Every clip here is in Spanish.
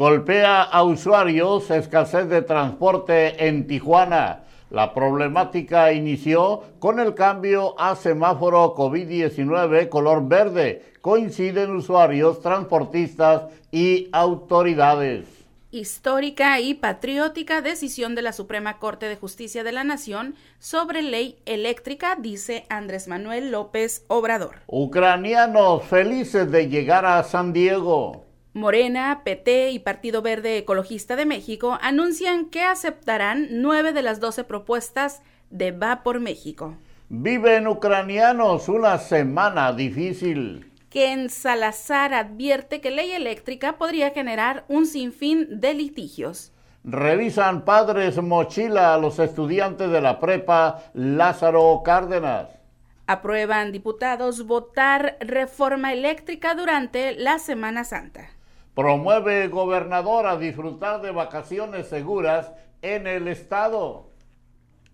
Golpea a usuarios escasez de transporte en Tijuana. La problemática inició con el cambio a semáforo COVID-19 color verde. Coinciden usuarios, transportistas y autoridades. Histórica y patriótica decisión de la Suprema Corte de Justicia de la Nación sobre ley eléctrica, dice Andrés Manuel López Obrador. Ucranianos felices de llegar a San Diego. Morena, PT y Partido Verde Ecologista de México anuncian que aceptarán nueve de las doce propuestas de Va por México. Viven ucranianos una semana difícil. Que en Salazar advierte que ley eléctrica podría generar un sinfín de litigios. Revisan padres mochila a los estudiantes de la prepa Lázaro Cárdenas. Aprueban diputados votar reforma eléctrica durante la Semana Santa. Promueve gobernador a disfrutar de vacaciones seguras en el estado.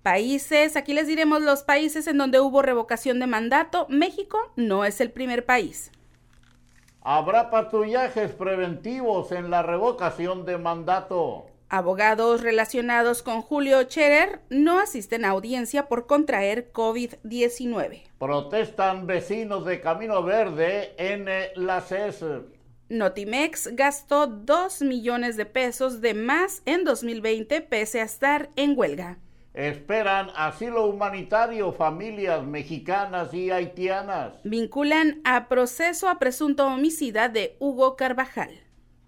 Países, aquí les diremos los países en donde hubo revocación de mandato. México no es el primer país. Habrá patrullajes preventivos en la revocación de mandato. Abogados relacionados con Julio Cherer no asisten a audiencia por contraer COVID-19. Protestan vecinos de Camino Verde en la CES. Notimex gastó 2 millones de pesos de más en 2020 pese a estar en huelga. Esperan asilo humanitario familias mexicanas y haitianas. Vinculan a proceso a presunto homicida de Hugo Carvajal.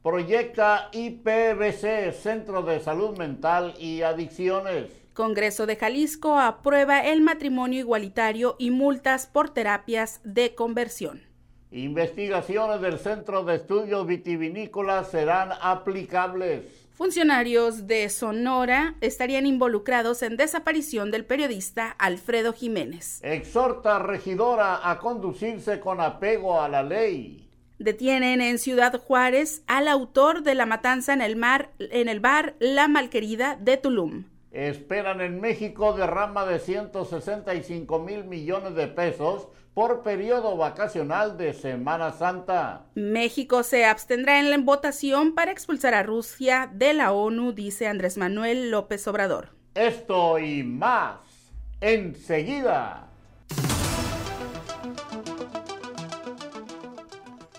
Proyecta IPBC, Centro de Salud Mental y Adicciones. Congreso de Jalisco aprueba el matrimonio igualitario y multas por terapias de conversión. Investigaciones del Centro de Estudios Vitivinícolas serán aplicables. Funcionarios de Sonora estarían involucrados en desaparición del periodista Alfredo Jiménez. Exhorta regidora a conducirse con apego a la ley. Detienen en Ciudad Juárez al autor de la matanza en el mar en el bar La Malquerida de Tulum. Esperan en México derrama de 165 mil millones de pesos por periodo vacacional de Semana Santa. México se abstendrá en la votación para expulsar a Rusia de la ONU, dice Andrés Manuel López Obrador. Esto y más enseguida.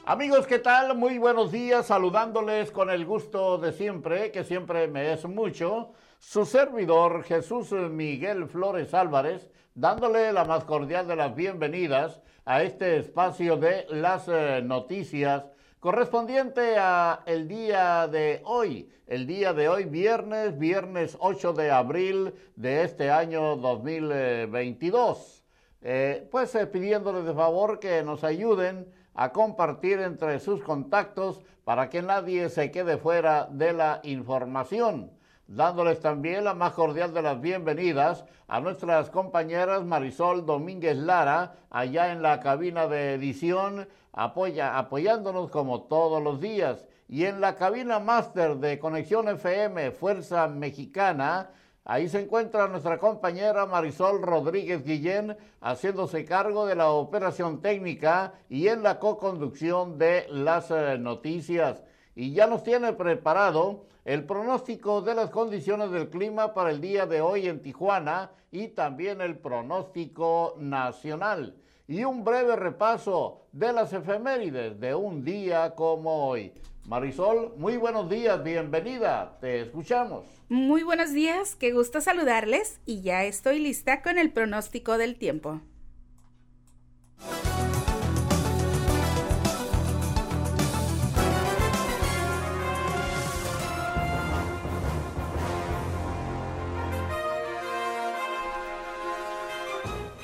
Amigos, ¿qué tal? Muy buenos días, saludándoles con el gusto de siempre, que siempre me es mucho su servidor Jesús Miguel Flores Álvarez, dándole la más cordial de las bienvenidas a este espacio de las eh, noticias correspondiente a el día de hoy, el día de hoy viernes, viernes 8 de abril de este año 2022. Eh, pues eh, pidiéndoles de favor que nos ayuden a compartir entre sus contactos para que nadie se quede fuera de la información dándoles también la más cordial de las bienvenidas a nuestras compañeras Marisol Domínguez Lara, allá en la cabina de edición, apoya, apoyándonos como todos los días. Y en la cabina máster de Conexión FM Fuerza Mexicana, ahí se encuentra nuestra compañera Marisol Rodríguez Guillén, haciéndose cargo de la operación técnica y en la co-conducción de las eh, noticias. Y ya nos tiene preparado el pronóstico de las condiciones del clima para el día de hoy en Tijuana y también el pronóstico nacional. Y un breve repaso de las efemérides de un día como hoy. Marisol, muy buenos días, bienvenida, te escuchamos. Muy buenos días, qué gusto saludarles y ya estoy lista con el pronóstico del tiempo.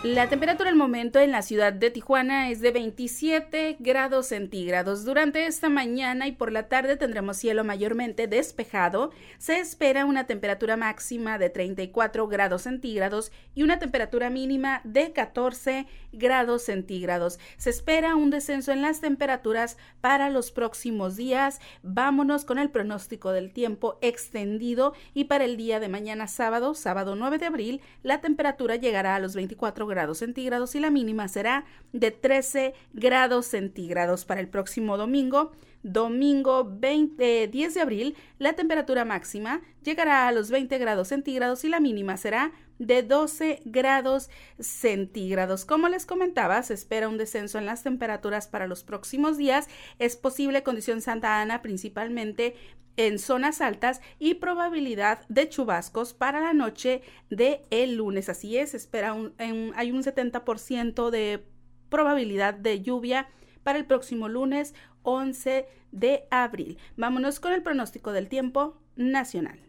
La temperatura al momento en la ciudad de Tijuana es de 27 grados centígrados. Durante esta mañana y por la tarde tendremos cielo mayormente despejado. Se espera una temperatura máxima de 34 grados centígrados y una temperatura mínima de 14 grados centígrados. Se espera un descenso en las temperaturas para los próximos días. Vámonos con el pronóstico del tiempo extendido y para el día de mañana sábado, sábado 9 de abril, la temperatura llegará a los 24 grados grados centígrados y la mínima será de 13 grados centígrados para el próximo domingo. Domingo 20, 10 de abril, la temperatura máxima llegará a los 20 grados centígrados y la mínima será de 12 grados centígrados. Como les comentaba, se espera un descenso en las temperaturas para los próximos días. Es posible condición Santa Ana principalmente en zonas altas y probabilidad de chubascos para la noche de el lunes. Así es, espera un, hay un 70% de probabilidad de lluvia para el próximo lunes 11 de abril. Vámonos con el pronóstico del tiempo nacional.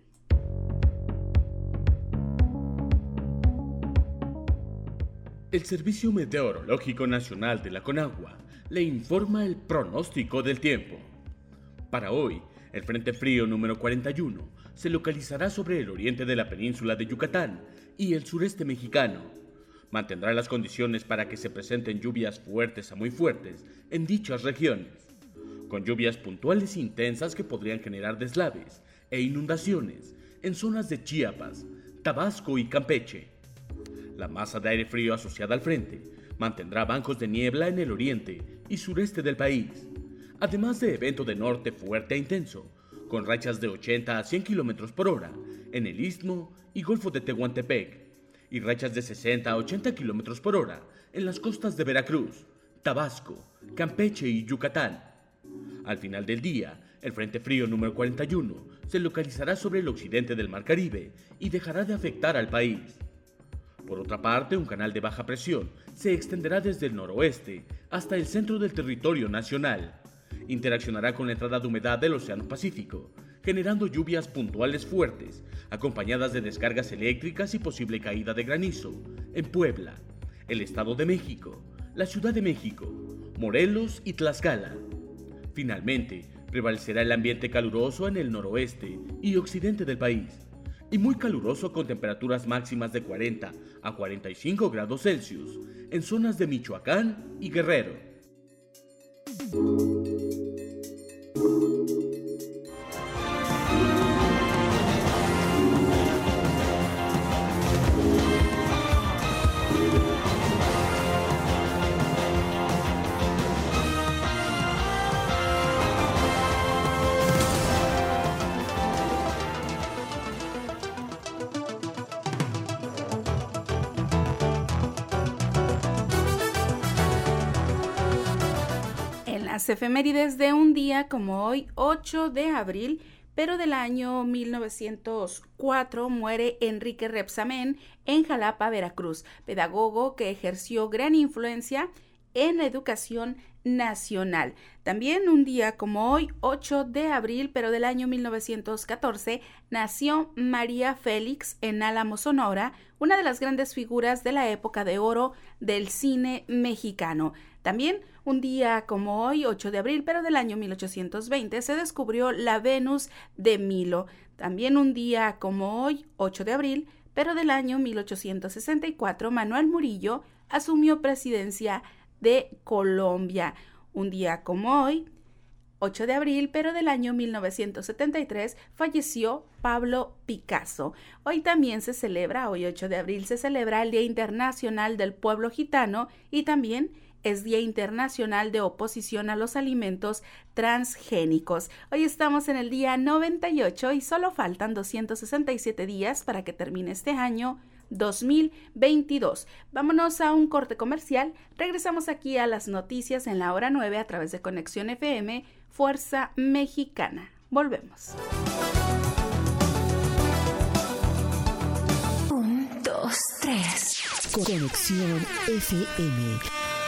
El Servicio Meteorológico Nacional de la Conagua le informa el pronóstico del tiempo. Para hoy, el Frente Frío número 41 se localizará sobre el oriente de la península de Yucatán y el sureste mexicano. Mantendrá las condiciones para que se presenten lluvias fuertes a muy fuertes en dichas regiones, con lluvias puntuales intensas que podrían generar deslaves e inundaciones en zonas de Chiapas, Tabasco y Campeche la masa de aire frío asociada al frente mantendrá bancos de niebla en el oriente y sureste del país, además de evento de norte fuerte e intenso, con rachas de 80 a 100 km por hora en el istmo y golfo de Tehuantepec, y rachas de 60 a 80 km por hora en las costas de Veracruz, Tabasco, Campeche y Yucatán. Al final del día, el Frente Frío número 41 se localizará sobre el occidente del Mar Caribe y dejará de afectar al país. Por otra parte, un canal de baja presión se extenderá desde el noroeste hasta el centro del territorio nacional. Interaccionará con la entrada de humedad del Océano Pacífico, generando lluvias puntuales fuertes, acompañadas de descargas eléctricas y posible caída de granizo en Puebla, el Estado de México, la Ciudad de México, Morelos y Tlaxcala. Finalmente, prevalecerá el ambiente caluroso en el noroeste y occidente del país y muy caluroso con temperaturas máximas de 40 a 45 grados Celsius en zonas de Michoacán y Guerrero. Efemérides de un día como hoy, 8 de abril, pero del año 1904 muere Enrique Repsamen en Jalapa, Veracruz, pedagogo que ejerció gran influencia en la educación nacional. También un día como hoy, 8 de abril, pero del año 1914, nació María Félix en Álamo, Sonora, una de las grandes figuras de la época de oro del cine mexicano. También un día como hoy, 8 de abril, pero del año 1820, se descubrió la Venus de Milo. También un día como hoy, 8 de abril, pero del año 1864, Manuel Murillo asumió presidencia de Colombia. Un día como hoy, 8 de abril, pero del año 1973, falleció Pablo Picasso. Hoy también se celebra, hoy 8 de abril, se celebra el Día Internacional del Pueblo Gitano y también es Día Internacional de Oposición a los Alimentos Transgénicos. Hoy estamos en el día 98 y solo faltan 267 días para que termine este año 2022. Vámonos a un corte comercial. Regresamos aquí a las noticias en la hora 9 a través de Conexión FM Fuerza Mexicana. Volvemos. Un, dos, tres. Conexión FM.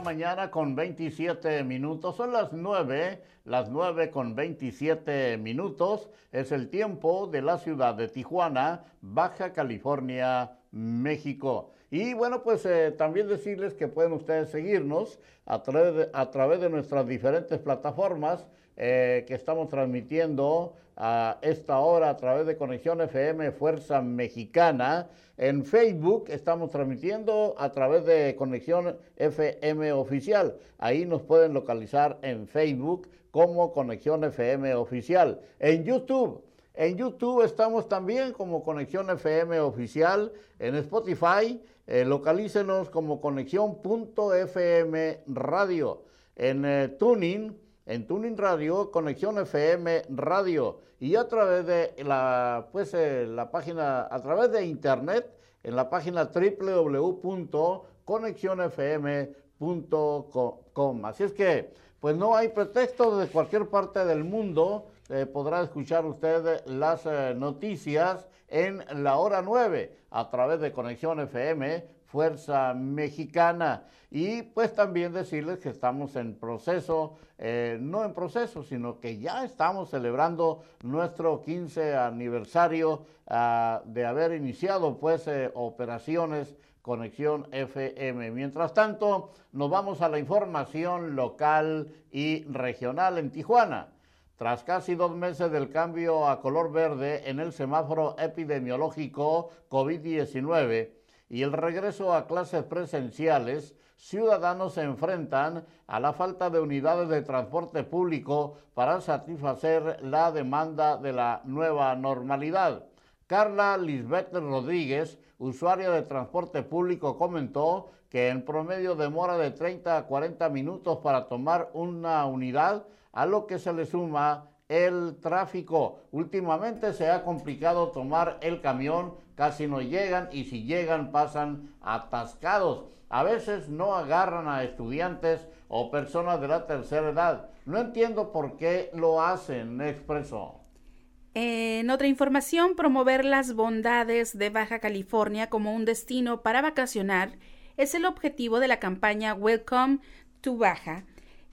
Mañana con 27 minutos. Son las 9, las 9 con 27 minutos. Es el tiempo de la ciudad de Tijuana, Baja California, México. Y bueno, pues eh, también decirles que pueden ustedes seguirnos a, de, a través de nuestras diferentes plataformas eh, que estamos transmitiendo a esta hora a través de Conexión FM Fuerza Mexicana. En Facebook estamos transmitiendo a través de Conexión FM Oficial. Ahí nos pueden localizar en Facebook como Conexión FM Oficial. En YouTube. En YouTube estamos también como Conexión FM Oficial. En Spotify, eh, localícenos como Conexión.fm Radio. En eh, Tuning, en Tuning Radio, Conexión FM Radio y a través de la, pues, eh, la página, a través de internet, en la página www.conexionfm.com. Así es que, pues no hay pretexto, de cualquier parte del mundo eh, podrá escuchar usted las eh, noticias en la hora 9 a través de Conexión FM Fuerza Mexicana. Y pues también decirles que estamos en proceso, eh, no en proceso, sino que ya estamos celebrando nuestro 15 aniversario ah, de haber iniciado pues eh, operaciones Conexión FM. Mientras tanto, nos vamos a la información local y regional en Tijuana. Tras casi dos meses del cambio a color verde en el semáforo epidemiológico COVID-19, y el regreso a clases presenciales, ciudadanos se enfrentan a la falta de unidades de transporte público para satisfacer la demanda de la nueva normalidad. Carla Lisbeth Rodríguez, usuaria de transporte público, comentó que en promedio demora de 30 a 40 minutos para tomar una unidad, a lo que se le suma el tráfico. Últimamente se ha complicado tomar el camión, casi no llegan y si llegan pasan atascados. A veces no agarran a estudiantes o personas de la tercera edad. No entiendo por qué lo hacen, expresó. En otra información, promover las bondades de Baja California como un destino para vacacionar es el objetivo de la campaña Welcome to Baja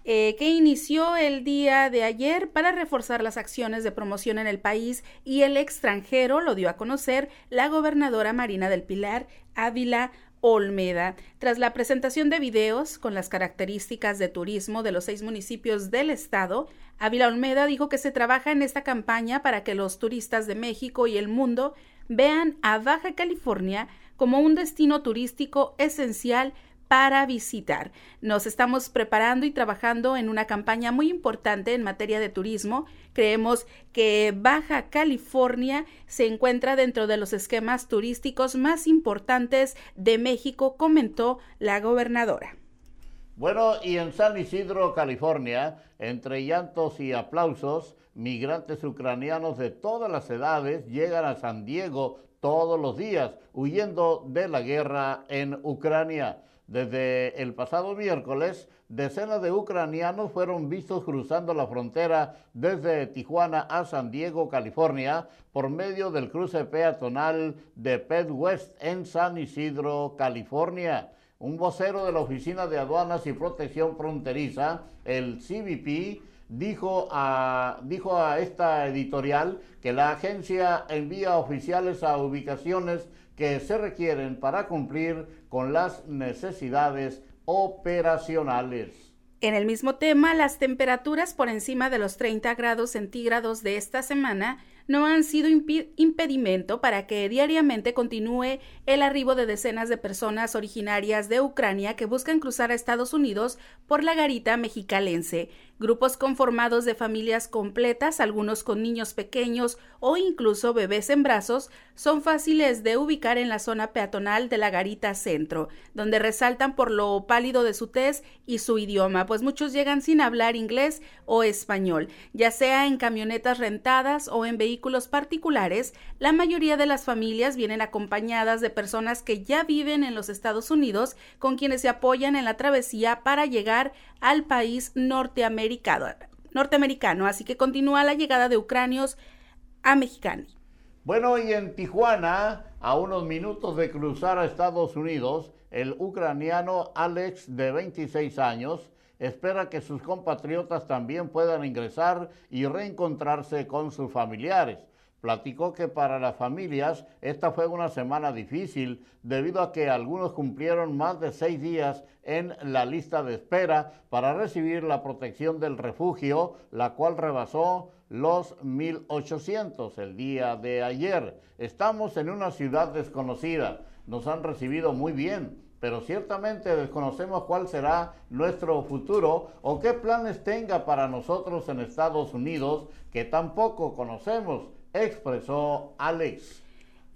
eh, que inició el día de ayer para reforzar las acciones de promoción en el país y el extranjero, lo dio a conocer la gobernadora Marina del Pilar Ávila Olmeda. Tras la presentación de videos con las características de turismo de los seis municipios del estado, Ávila Olmeda dijo que se trabaja en esta campaña para que los turistas de México y el mundo vean a Baja California como un destino turístico esencial para visitar. Nos estamos preparando y trabajando en una campaña muy importante en materia de turismo. Creemos que Baja California se encuentra dentro de los esquemas turísticos más importantes de México, comentó la gobernadora. Bueno, y en San Isidro, California, entre llantos y aplausos, migrantes ucranianos de todas las edades llegan a San Diego todos los días, huyendo de la guerra en Ucrania. Desde el pasado miércoles, decenas de ucranianos fueron vistos cruzando la frontera desde Tijuana a San Diego, California, por medio del cruce peatonal de Pet West en San Isidro, California. Un vocero de la Oficina de Aduanas y Protección Fronteriza, el CBP, dijo a, dijo a esta editorial que la agencia envía oficiales a ubicaciones que se requieren para cumplir con las necesidades operacionales. En el mismo tema, las temperaturas por encima de los 30 grados centígrados de esta semana no han sido impedimento para que diariamente continúe el arribo de decenas de personas originarias de Ucrania que buscan cruzar a Estados Unidos por la garita mexicalense. Grupos conformados de familias completas, algunos con niños pequeños o incluso bebés en brazos, son fáciles de ubicar en la zona peatonal de la garita centro, donde resaltan por lo pálido de su tez y su idioma, pues muchos llegan sin hablar inglés o español, ya sea en camionetas rentadas o en vehículos particulares, la mayoría de las familias vienen acompañadas de personas que ya viven en los Estados Unidos, con quienes se apoyan en la travesía para llegar al país norteamericano. norteamericano así que continúa la llegada de ucranios a Mexicali. Bueno, y en Tijuana A unos minutos de cruzar a Estados Unidos, el ucraniano Alex, de 26 años, espera que sus compatriotas también puedan ingresar y reencontrarse con sus familiares. Platicó que para las familias esta fue una semana difícil debido a que algunos cumplieron más de seis días en la lista de espera para recibir la protección del refugio, la cual rebasó los 1.800 el día de ayer. Estamos en una ciudad desconocida, nos han recibido muy bien, pero ciertamente desconocemos cuál será nuestro futuro o qué planes tenga para nosotros en Estados Unidos que tampoco conocemos, expresó Alex.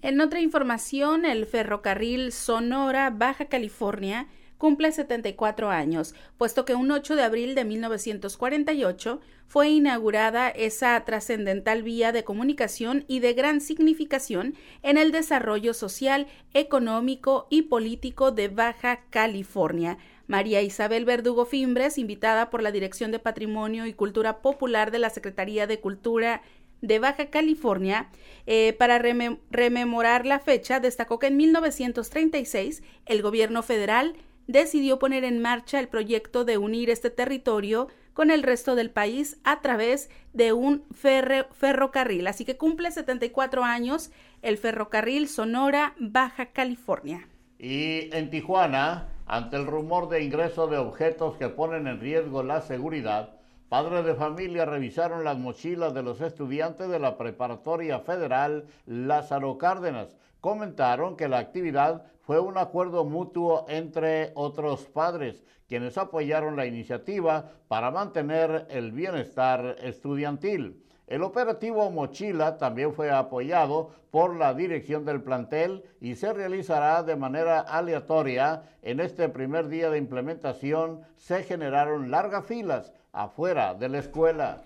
En otra información, el ferrocarril Sonora Baja California cumple 74 años, puesto que un 8 de abril de 1948 fue inaugurada esa trascendental vía de comunicación y de gran significación en el desarrollo social, económico y político de Baja California. María Isabel Verdugo Fimbres, invitada por la Dirección de Patrimonio y Cultura Popular de la Secretaría de Cultura de Baja California, eh, para rememorar la fecha, destacó que en 1936 el gobierno federal decidió poner en marcha el proyecto de unir este territorio con el resto del país a través de un ferrocarril. Así que cumple 74 años el ferrocarril Sonora Baja California. Y en Tijuana, ante el rumor de ingreso de objetos que ponen en riesgo la seguridad, Padres de familia revisaron las mochilas de los estudiantes de la Preparatoria Federal Lázaro Cárdenas. Comentaron que la actividad fue un acuerdo mutuo entre otros padres, quienes apoyaron la iniciativa para mantener el bienestar estudiantil. El operativo Mochila también fue apoyado por la dirección del plantel y se realizará de manera aleatoria. En este primer día de implementación se generaron largas filas afuera de la escuela.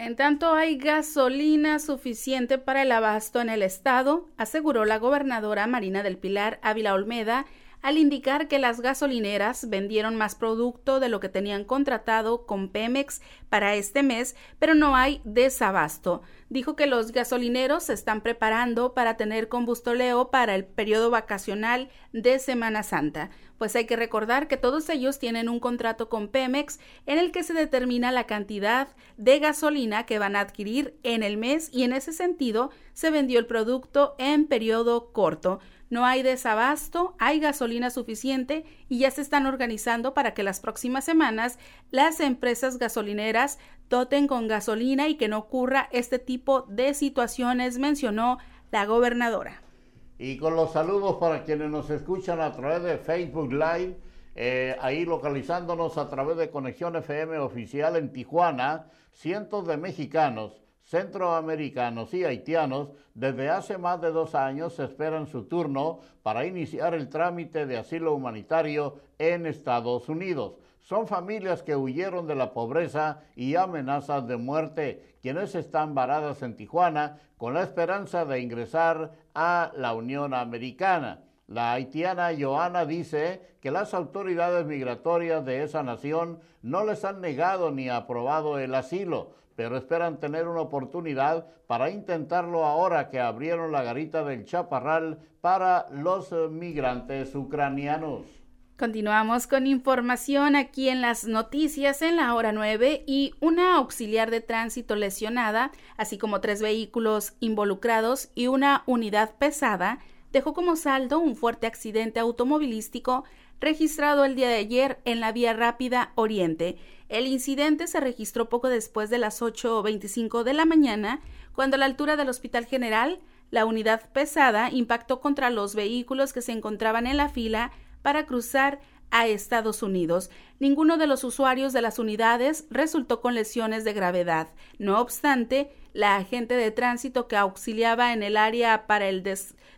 En tanto hay gasolina suficiente para el abasto en el estado, aseguró la gobernadora Marina del Pilar Ávila Olmeda al indicar que las gasolineras vendieron más producto de lo que tenían contratado con Pemex para este mes, pero no hay desabasto. Dijo que los gasolineros se están preparando para tener combustoleo para el periodo vacacional de Semana Santa, pues hay que recordar que todos ellos tienen un contrato con Pemex en el que se determina la cantidad de gasolina que van a adquirir en el mes y en ese sentido se vendió el producto en periodo corto no hay desabasto, hay gasolina suficiente y ya se están organizando para que las próximas semanas las empresas gasolineras doten con gasolina y que no ocurra este tipo de situaciones, mencionó la gobernadora. Y con los saludos para quienes nos escuchan a través de Facebook Live, eh, ahí localizándonos a través de Conexión FM Oficial en Tijuana, cientos de mexicanos centroamericanos y haitianos desde hace más de dos años esperan su turno para iniciar el trámite de asilo humanitario en Estados Unidos. Son familias que huyeron de la pobreza y amenazas de muerte, quienes están varadas en Tijuana con la esperanza de ingresar a la Unión Americana. La haitiana Joana dice que las autoridades migratorias de esa nación no les han negado ni aprobado el asilo, pero esperan tener una oportunidad para intentarlo ahora que abrieron la garita del Chaparral para los migrantes ucranianos. Continuamos con información aquí en las noticias en la hora 9 y una auxiliar de tránsito lesionada, así como tres vehículos involucrados y una unidad pesada, dejó como saldo un fuerte accidente automovilístico registrado el día de ayer en la vía rápida Oriente. El incidente se registró poco después de las 8.25 de la mañana, cuando a la altura del Hospital General, la unidad pesada impactó contra los vehículos que se encontraban en la fila para cruzar a Estados Unidos. Ninguno de los usuarios de las unidades resultó con lesiones de gravedad. No obstante, la agente de tránsito que auxiliaba en el área para el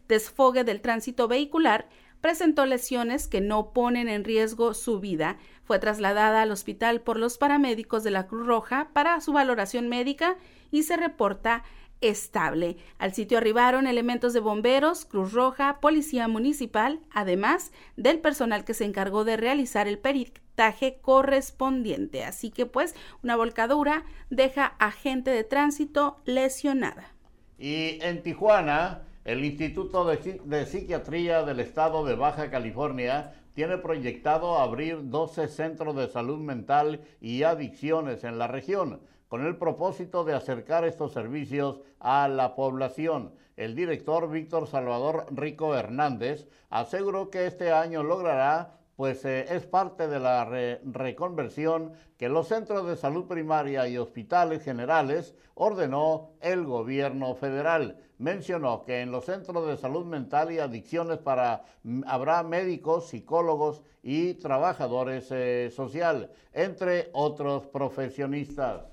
desfogue del tránsito vehicular presentó lesiones que no ponen en riesgo su vida. Fue trasladada al hospital por los paramédicos de la Cruz Roja para su valoración médica y se reporta estable. Al sitio arribaron elementos de bomberos, Cruz Roja, Policía Municipal, además del personal que se encargó de realizar el peritaje correspondiente. Así que pues una volcadura deja a gente de tránsito lesionada. Y en Tijuana, El Instituto de, Psiquiatría del Estado de Baja California tiene proyectado abrir 12 centros de salud mental y adicciones en la región, con el propósito de acercar estos servicios a la población. El director Víctor Salvador Rico Hernández aseguró que este año logrará pues eh, es parte de la reconversión que los centros de salud primaria y hospitales generales ordenó el gobierno federal. Mencionó que en los centros de salud mental y adicciones para, mm, habrá médicos, psicólogos y trabajadores eh, social, entre otros profesionistas.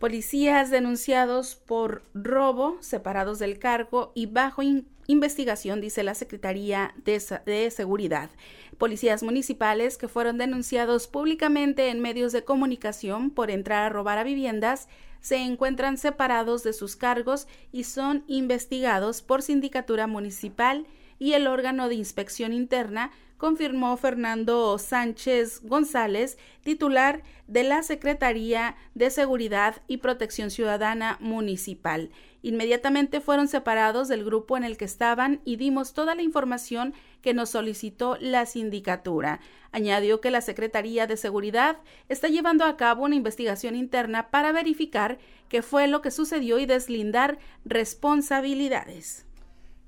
Policías denunciados por robo, separados del cargo y bajo investigación, dice la Secretaría de, Seguridad. Policías municipales que fueron denunciados públicamente en medios de comunicación por entrar a robar a viviendas se encuentran separados de sus cargos y son investigados por Sindicatura Municipal y el órgano de inspección interna confirmó Fernando Sánchez González, titular de la Secretaría de Seguridad y Protección Ciudadana Municipal. Inmediatamente fueron separados del grupo en el que estaban y dimos toda la información que nos solicitó la sindicatura. Añadió que la Secretaría de Seguridad está llevando a cabo una investigación interna para verificar qué fue lo que sucedió y deslindar responsabilidades.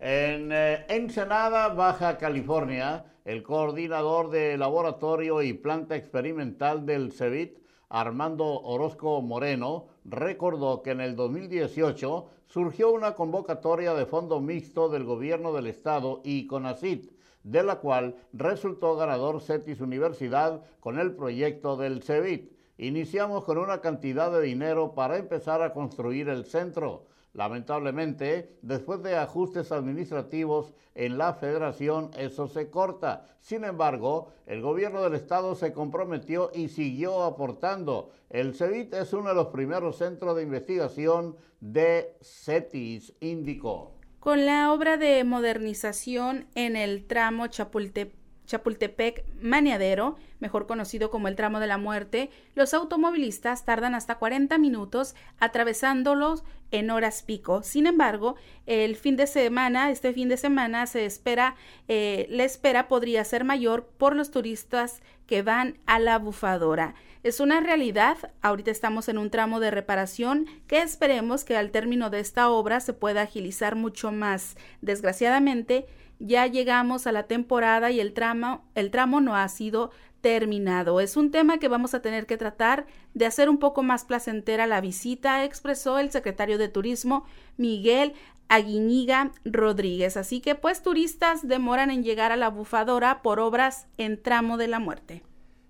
En eh, Ensenada, Baja California, el coordinador de laboratorio y planta experimental del CEVIT, Armando Orozco Moreno, recordó que en el 2018 surgió una convocatoria de fondo mixto del gobierno del estado y CONACIT, de la cual resultó ganador CETIS Universidad con el proyecto del CEVIT. Iniciamos con una cantidad de dinero para empezar a construir el centro Lamentablemente, después de ajustes administrativos en la federación, eso se corta. Sin embargo, el gobierno del estado se comprometió y siguió aportando. El CEVIT es uno de los primeros centros de investigación de CETIS, indicó. Con la obra de modernización en el tramo Chapultepec, Chapultepec Maniadero, mejor conocido como el tramo de la muerte, los automovilistas tardan hasta 40 minutos atravesándolos en horas pico. Sin embargo, el fin de semana, este fin de semana se espera, eh, la espera podría ser mayor por los turistas que van a la bufadora. Es una realidad, ahorita estamos en un tramo de reparación que esperemos que al término de esta obra se pueda agilizar mucho más. Desgraciadamente, ya llegamos a la temporada y el tramo, el tramo no ha sido terminado. Es un tema que vamos a tener que tratar de hacer un poco más placentera la visita, expresó el secretario de Turismo Miguel Aguiñiga Rodríguez. Así que pues turistas demoran en llegar a la bufadora por obras en tramo de la muerte.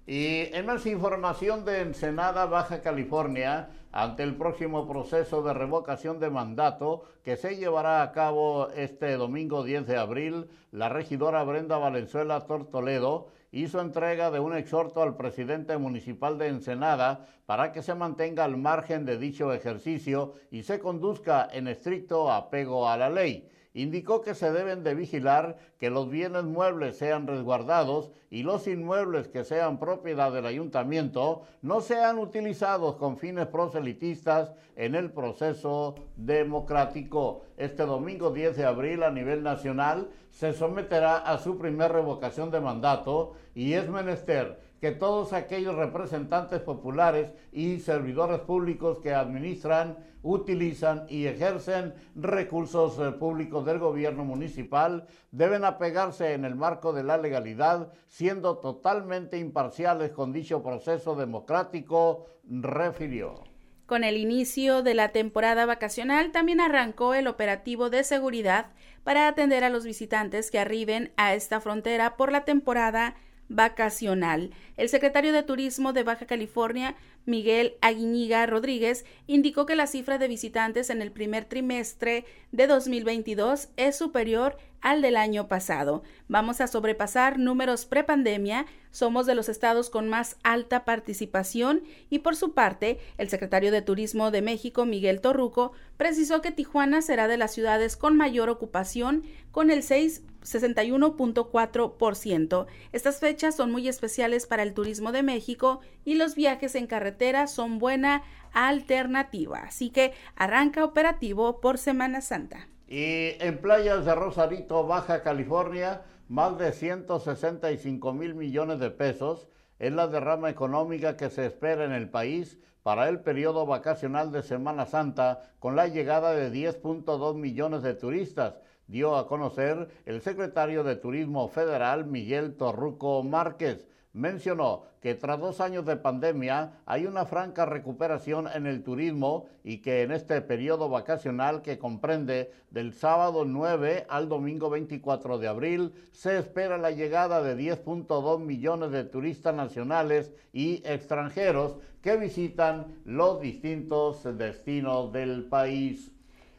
Y en más información de Ensenada, Baja California, ante el próximo proceso de revocación de mandato que se llevará a cabo este domingo 10 de abril, la regidora Brenda Valenzuela Tortoledo hizo entrega de un exhorto al presidente municipal de Ensenada para que se mantenga al margen de dicho ejercicio y se conduzca en estricto apego a la ley indicó que se deben de vigilar que los bienes muebles sean resguardados y los inmuebles que sean propiedad del ayuntamiento no sean utilizados con fines proselitistas en el proceso democrático. Este domingo 10 de abril a nivel nacional se someterá a su primer revocación de mandato y es menester que todos aquellos representantes populares y servidores públicos que administran, utilizan y ejercen recursos eh, públicos del gobierno municipal deben apegarse en el marco de la legalidad, siendo totalmente imparciales con dicho proceso democrático, refirió. Con el inicio de la temporada vacacional también arrancó el operativo de seguridad para atender a los visitantes que arriben a esta frontera por la temporada vacacional. El secretario de Turismo de Baja California, Miguel Aguiñiga Rodríguez, indicó que la cifra de visitantes en el primer trimestre de 2022 es superior al del año pasado. Vamos a sobrepasar números prepandemia, somos de los estados con más alta participación y por su parte, el secretario de Turismo de México, Miguel Torruco, precisó que Tijuana será de las ciudades con mayor ocupación con el 661.4%. Estas fechas son muy especiales para el turismo de México y los viajes en carretera son buena alternativa. Así que arranca operativo por Semana Santa. Y en playas de Rosarito, Baja California, más de 165 mil millones de pesos es la derrama económica que se espera en el país para el periodo vacacional de Semana Santa con la llegada de 10.2 millones de turistas, dio a conocer el secretario de Turismo Federal Miguel Torruco Márquez mencionó que tras dos años de pandemia hay una franca recuperación en el turismo y que en este periodo vacacional que comprende del sábado 9 al domingo 24 de abril se espera la llegada de 10.2 millones de turistas nacionales y extranjeros que visitan los distintos destinos del país.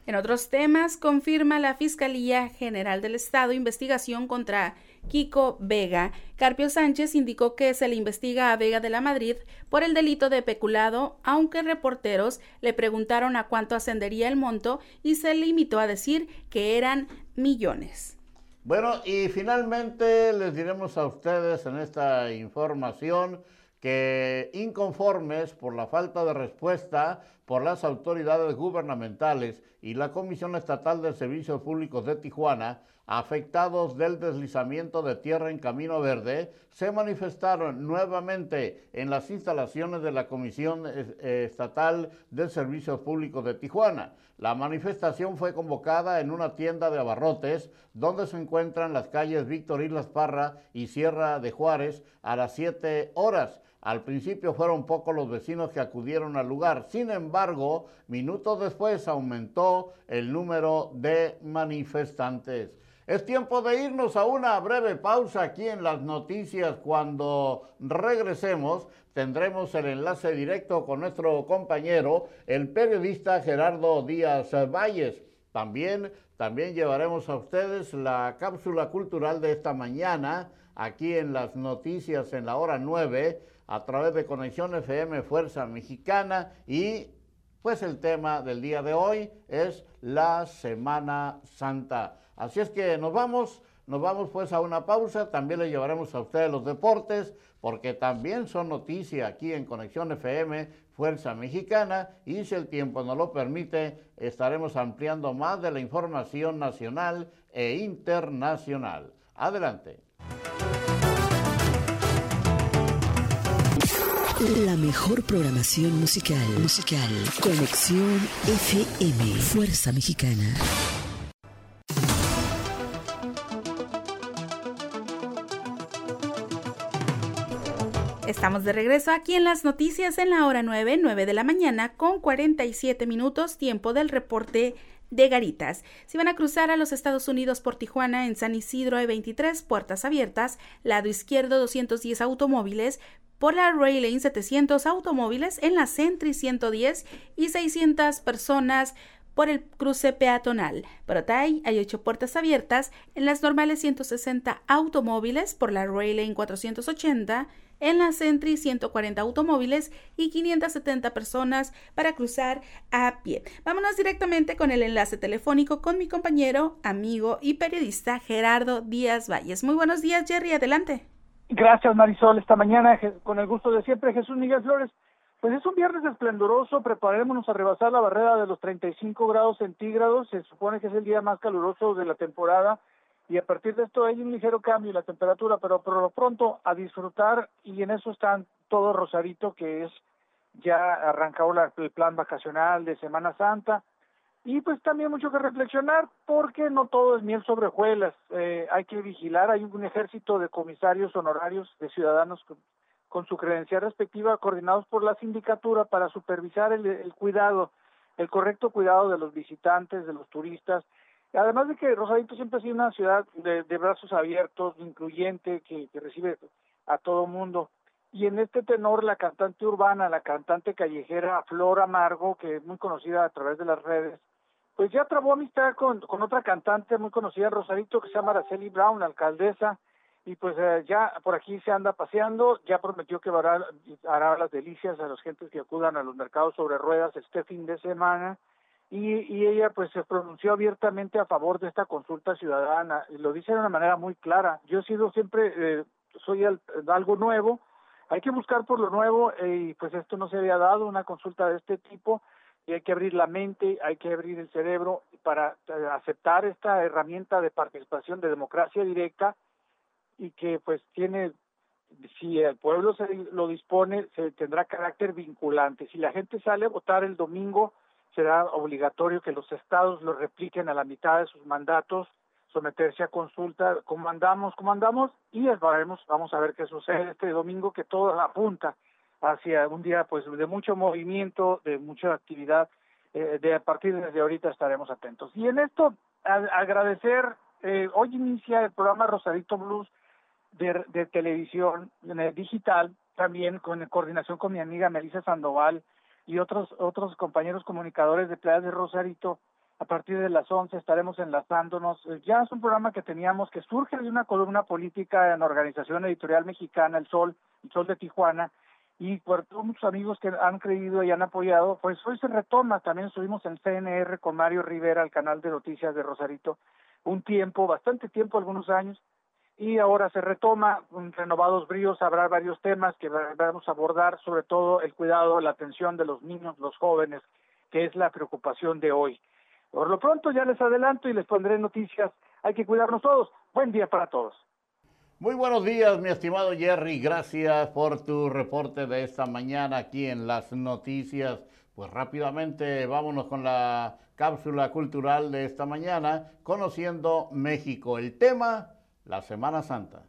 En otros temas, confirma la Fiscalía General del Estado investigación contra Kiko Vega. Carpio Sánchez indicó que se le investiga a Vega de la Madrid por el delito de peculado, aunque reporteros le preguntaron a cuánto ascendería el monto y se limitó a decir que eran millones. Bueno, y finalmente les diremos a ustedes en esta información que inconformes por la falta de respuesta por las autoridades gubernamentales y la Comisión Estatal de Servicios Públicos de Tijuana, afectados del deslizamiento de tierra en Camino Verde, se manifestaron nuevamente en las instalaciones de la Comisión eh, Estatal de Servicios Públicos de Tijuana. La manifestación fue convocada en una tienda de abarrotes donde se encuentran las calles Víctor Islas Parra y Sierra de Juárez a las 7 horas. Al principio fueron pocos los vecinos que acudieron al lugar, sin embargo, minutos después aumentó el número de manifestantes. Es tiempo de irnos a una breve pausa aquí en las noticias. Cuando regresemos tendremos el enlace directo con nuestro compañero, el periodista Gerardo Díaz Valles. También, también llevaremos a ustedes la cápsula cultural de esta mañana aquí en las noticias en la hora 9 a través de Conexión FM Fuerza Mexicana y pues el tema del día de hoy es la Semana Santa. Así es que nos vamos, nos vamos pues a una pausa, también le llevaremos a ustedes los deportes, porque también son noticia aquí en Conexión FM Fuerza Mexicana y si el tiempo nos lo permite, estaremos ampliando más de la información nacional e internacional. Adelante. La mejor programación musical. Musical. Conexión FM. Fuerza Mexicana. Estamos de regreso aquí en las noticias en la hora 9, 9 de la mañana con 47 minutos tiempo del reporte de Garitas. Si van a cruzar a los Estados Unidos por Tijuana, en San Isidro hay 23 puertas abiertas, lado izquierdo 210 automóviles, por la Rail Lane 700 automóviles, en la Sentry 110 y 600 personas por el cruce peatonal. Por Otay hay 8 puertas abiertas, en las normales 160 automóviles por la Rail Lane 480 en la Sentry 140 automóviles y 570 personas para cruzar a pie. Vámonos directamente con el enlace telefónico con mi compañero, amigo y periodista Gerardo Díaz Valles. Muy buenos días, Jerry, adelante. Gracias, Marisol. Esta mañana, con el gusto de siempre, Jesús Miguel Flores. Pues es un viernes esplendoroso, preparémonos a rebasar la barrera de los 35 grados centígrados, se supone que es el día más caluroso de la temporada, y a partir de esto hay un ligero cambio en la temperatura, pero por lo pronto a disfrutar y en eso están todo Rosarito, que es ya arrancado el plan vacacional de Semana Santa y pues también mucho que reflexionar porque no todo es miel sobre hojuelas, eh, hay que vigilar, hay un ejército de comisarios honorarios de ciudadanos con, su credencial respectiva coordinados por la sindicatura para supervisar el, cuidado, el correcto cuidado de los visitantes, de los turistas, Además de que Rosarito siempre ha sido una ciudad de, brazos abiertos, incluyente, que, recibe a todo mundo. Y en este tenor, la cantante urbana, la cantante callejera Flor Amargo, que es muy conocida a través de las redes, pues ya trabó amistad con, con otra cantante muy conocida Rosarito que se llama Araceli Brown, alcaldesa, y pues eh, ya por aquí se anda paseando, ya prometió que hará, hará las delicias a los gentes que acudan a los mercados sobre ruedas este fin de semana, y, ella pues se pronunció abiertamente a favor de esta consulta ciudadana y lo dice de una manera muy clara. Yo he sido siempre, eh, soy algo nuevo, hay que buscar por lo nuevo eh, y pues esto no se había dado, una consulta de este tipo y hay que abrir la mente, hay que abrir el cerebro para eh, aceptar esta herramienta de participación de democracia directa y que pues tiene si el pueblo se lo dispone se tendrá carácter vinculante. Si la gente sale a votar el domingo será obligatorio que los estados lo repliquen a la mitad de sus mandatos someterse a consulta cómo andamos cómo andamos y veremos vamos a ver qué sucede este domingo que todo apunta hacia un día pues de mucho movimiento de mucha actividad eh, de a partir de ahorita estaremos atentos. Y en esto, agradecer, eh, hoy inicia el programa Rosarito Blues de, de televisión digital, también con coordinación con mi amiga Melissa Sandoval y otros otros compañeros comunicadores de Playa de Rosarito. A partir de las 11 estaremos enlazándonos. Eh, ya es un programa que teníamos que surge de una columna política en Organización Editorial Mexicana, El Sol, El Sol de Tijuana, y por todos muchos amigos que han creído y han apoyado, pues hoy se retoma, también estuvimos en CNR con Mario Rivera, el canal de noticias de Rosarito, un tiempo, bastante tiempo, algunos años, y ahora se retoma con renovados bríos, habrá varios temas que vamos a abordar, sobre todo el cuidado, la atención de los niños, los jóvenes, que es la preocupación de hoy. Por lo pronto ya les adelanto y les pondré noticias, hay que cuidarnos todos. Buen día para todos. Muy buenos días, mi estimado Jerry. Gracias por tu reporte de esta mañana aquí en las noticias. Pues rápidamente vámonos con la cápsula cultural de esta mañana, conociendo México. El tema, la Semana Santa.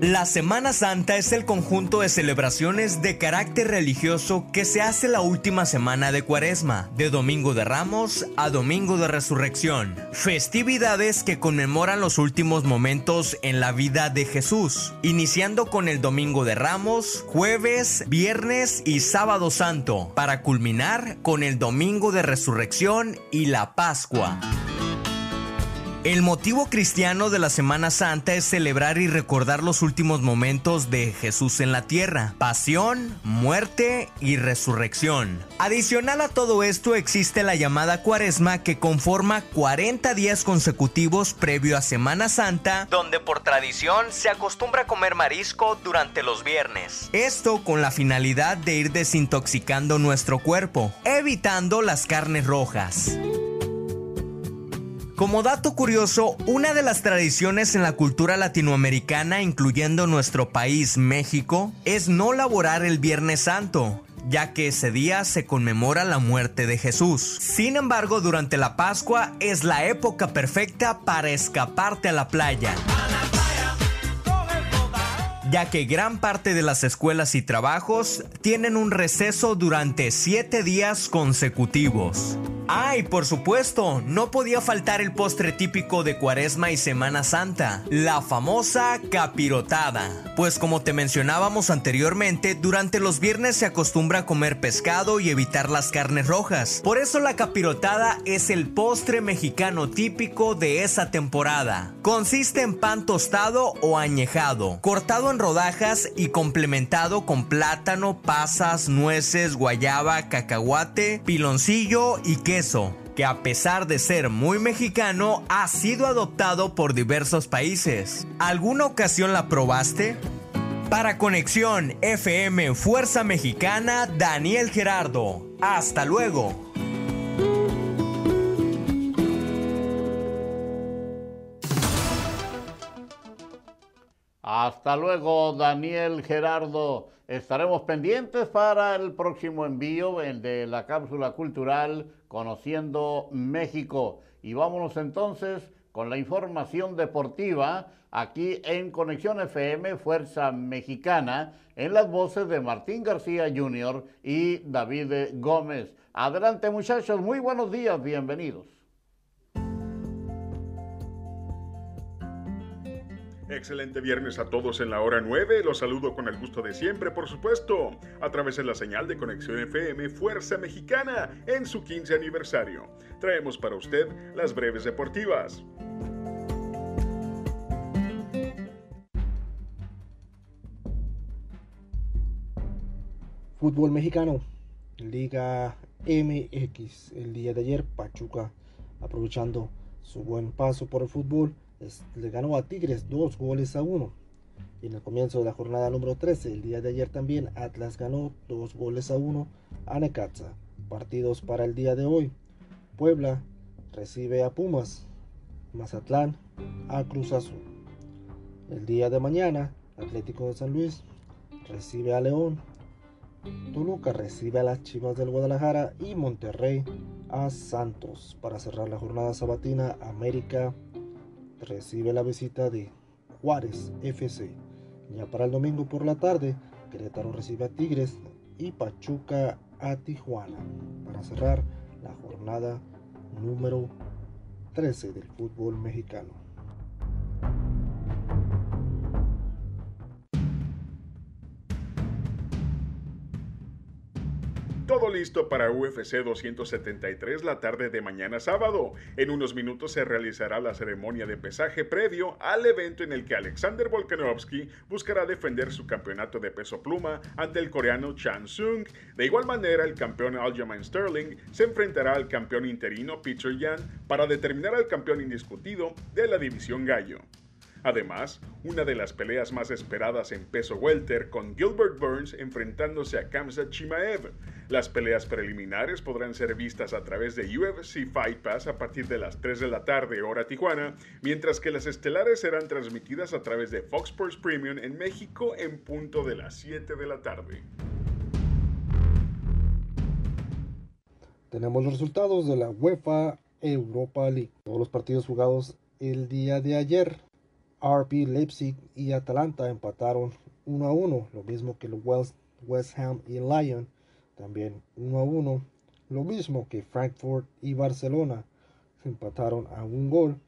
La Semana Santa es el conjunto de celebraciones de carácter religioso que se hace la última semana de Cuaresma, de Domingo de Ramos a Domingo de Resurrección. Festividades que conmemoran los últimos momentos en la vida de Jesús, iniciando con el Domingo de Ramos, jueves, viernes y sábado santo, para culminar con el Domingo de Resurrección y la Pascua. El motivo cristiano de la Semana Santa es celebrar y recordar los últimos momentos de Jesús en la tierra, pasión, muerte y resurrección. Adicional a todo esto existe la llamada cuaresma que conforma 40 días consecutivos previo a Semana Santa, donde por tradición se acostumbra comer marisco durante los viernes. Esto con la finalidad de ir desintoxicando nuestro cuerpo, evitando las carnes rojas. Como dato curioso, una de las tradiciones en la cultura latinoamericana, incluyendo nuestro país México, es no laborar el Viernes Santo, ya que ese día se conmemora la muerte de Jesús. Sin embargo, durante la Pascua es la época perfecta para escaparte a la playa ya que gran parte de las escuelas y trabajos tienen un receso durante siete días consecutivos. Ay, por supuesto, no podía faltar el postre típico de Cuaresma y Semana Santa, la famosa capirotada. Pues como te mencionábamos anteriormente, durante los viernes se acostumbra a comer pescado y evitar las carnes rojas. Por eso la capirotada es el postre mexicano típico de esa temporada. Consiste en pan tostado o añejado, cortado en rodajas y complementado con plátano, pasas, nueces, guayaba, cacahuate, piloncillo y queso que a pesar de ser muy mexicano, ha sido adoptado por diversos países. ¿Alguna ocasión la probaste? Para Conexión FM Fuerza Mexicana, Daniel Gerardo. Hasta luego. Hasta luego, Daniel Gerardo. Estaremos pendientes para el próximo envío, de la cápsula cultural Conociendo México. Y vámonos entonces con la información deportiva aquí en Conexión FM Fuerza Mexicana en las voces de Martín García Jr. y David Gómez. Adelante muchachos, muy buenos días, bienvenidos. Excelente viernes a todos en la hora 9. Los saludo con el gusto de siempre, por supuesto, a través de la señal de Conexión FM Fuerza Mexicana en su 15 aniversario. Traemos para usted las breves deportivas. Fútbol mexicano, Liga MX. El día de ayer, Pachuca, aprovechando su buen paso por el fútbol, le ganó a Tigres dos goles a uno. Y en el comienzo de la jornada número 13, el día de ayer también, Atlas ganó dos goles a uno a Necaxa. partidos para el día de hoy. Puebla recibe a Pumas. Mazatlán a Cruz Azul. El día de mañana, Atlético de San Luis recibe a León. Toluca recibe a las Chivas del Guadalajara y Monterrey a Santos. Para cerrar la jornada sabatina, América recibe la visita de Juárez FC. Ya para el domingo por la tarde, Querétaro recibe a Tigres y Pachuca a Tijuana. Para cerrar la jornada número 13 del fútbol mexicano. Todo listo para UFC 273 la tarde de mañana sábado. En unos minutos se realizará la ceremonia de pesaje previo al evento en el que Alexander Volkanovski buscará defender su campeonato de peso pluma ante el coreano Chan Sung. De igual manera, el campeón Aljamain Sterling se enfrentará al campeón interino Peter Yan para determinar al campeón indiscutido de la división gallo. Además, una de las peleas más esperadas en peso welter con Gilbert Burns enfrentándose a Kamsa Chimaev. Las peleas preliminares podrán ser vistas a través de UFC Fight Pass a partir de las 3 de la tarde hora Tijuana, mientras que las estelares serán transmitidas a través de Fox Sports Premium en México en punto de las 7 de la tarde. Tenemos los resultados de la UEFA Europa League. Todos los partidos jugados el día de ayer. RB Leipzig y Atalanta empataron 1 a 1, lo mismo que West Ham y Lyon, también 1 a 1, lo mismo que Frankfurt y Barcelona empataron a un gol.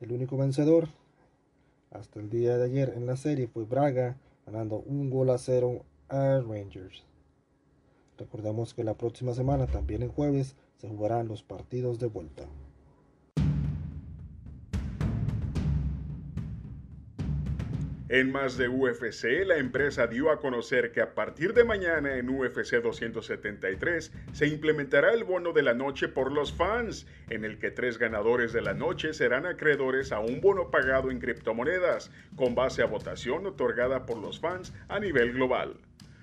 El único vencedor hasta el día de ayer en la serie fue Braga, ganando un gol a cero a Rangers. Recordemos que la próxima semana, también el jueves, se jugarán los partidos de vuelta. En más de UFC, la empresa dio a conocer que a partir de mañana en UFC 273 se implementará el bono de la noche por los fans, en el que tres ganadores de la noche serán acreedores a un bono pagado en criptomonedas, con base a votación otorgada por los fans a nivel global.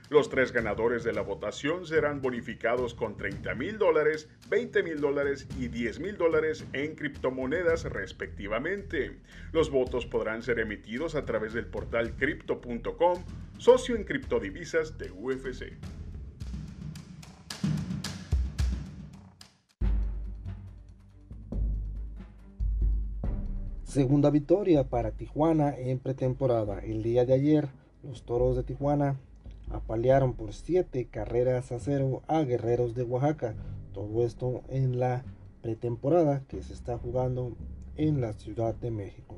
Los tres ganadores de la votación serán bonificados con 30 mil dólares, 20 mil dólares y 10 mil dólares en criptomonedas respectivamente. Los votos podrán ser emitidos a través del portal crypto.com, socio en criptodivisas de UFC. Segunda victoria para Tijuana en pretemporada. El día de ayer, los Toros de Tijuana apalearon por siete carreras a cero a Guerreros de Oaxaca. Todo esto en la pretemporada que se está jugando en la Ciudad de México.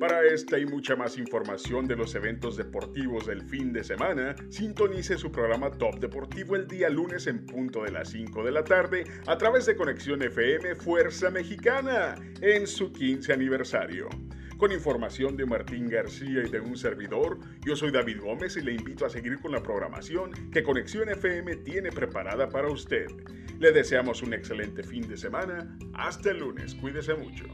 Para esta y mucha más información de los eventos deportivos del fin de semana, sintonice su programa Top Deportivo el día lunes en punto de las 5 de la tarde a través de Conexión FM Fuerza Mexicana en su 15 aniversario. Con información de Martín García y de un servidor, yo soy David Gómez y le invito a seguir con la programación que Conexión FM tiene preparada para usted. Le deseamos un excelente fin de semana. Hasta el lunes. Cuídese mucho.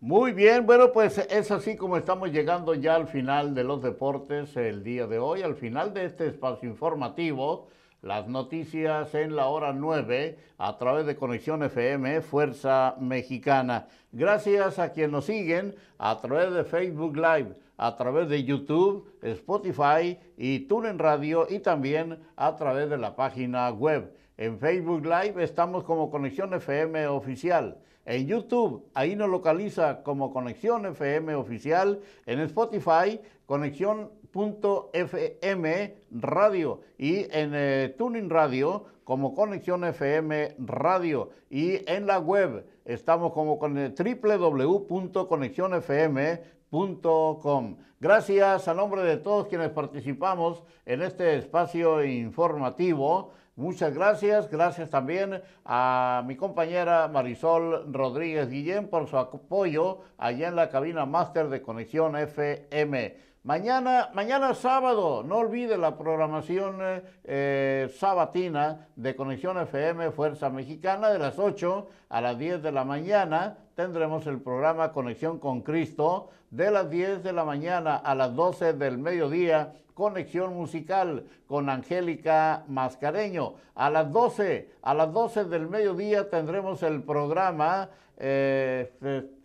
Muy bien, bueno, pues es así como estamos llegando ya al final de los deportes el día de hoy, al final de este espacio informativo, las noticias en la hora 9 a través de Conexión FM Fuerza Mexicana. Gracias a quienes nos siguen a través de Facebook Live, a través de YouTube, Spotify y TuneIn Radio y también a través de la página web. En Facebook Live estamos como Conexión FM Oficial. En YouTube, ahí nos localiza como Conexión FM Oficial. En Spotify, Conexión.fm Radio. Y en eh, Tuning Radio, como Conexión FM Radio. Y en la web, estamos como con www.conexionfm.com. Gracias a nombre de todos quienes participamos en este espacio informativo. Muchas gracias. Gracias también a mi compañera Marisol Rodríguez Guillén por su apoyo allá en la cabina máster de Conexión FM. Mañana, mañana sábado, no olvide la programación eh, sabatina de Conexión FM Fuerza Mexicana de las 8 a las 10 de la mañana. Tendremos el programa Conexión con Cristo de las 10 de la mañana a las 12 del mediodía. Conexión musical con Angélica Mascareño. A las 12, a las 12 del mediodía tendremos el programa eh,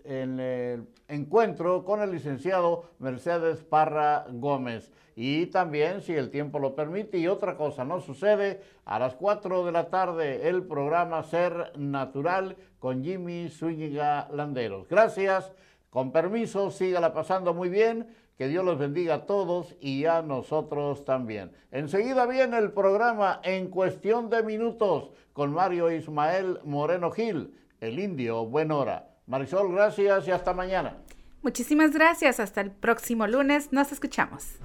en el encuentro con el licenciado Mercedes Parra Gómez. Y también, si el tiempo lo permite y otra cosa no sucede, a las 4 de la tarde el programa Ser Natural con Jimmy Zúñiga Landeros. Gracias, con permiso, sígala pasando muy bien, que Dios los bendiga a todos y a nosotros también. Enseguida viene el programa En Cuestión de Minutos con Mario Ismael Moreno Gil, el indio Buen Hora. Marisol, gracias y hasta mañana. Muchísimas gracias. Hasta el próximo lunes. Nos escuchamos.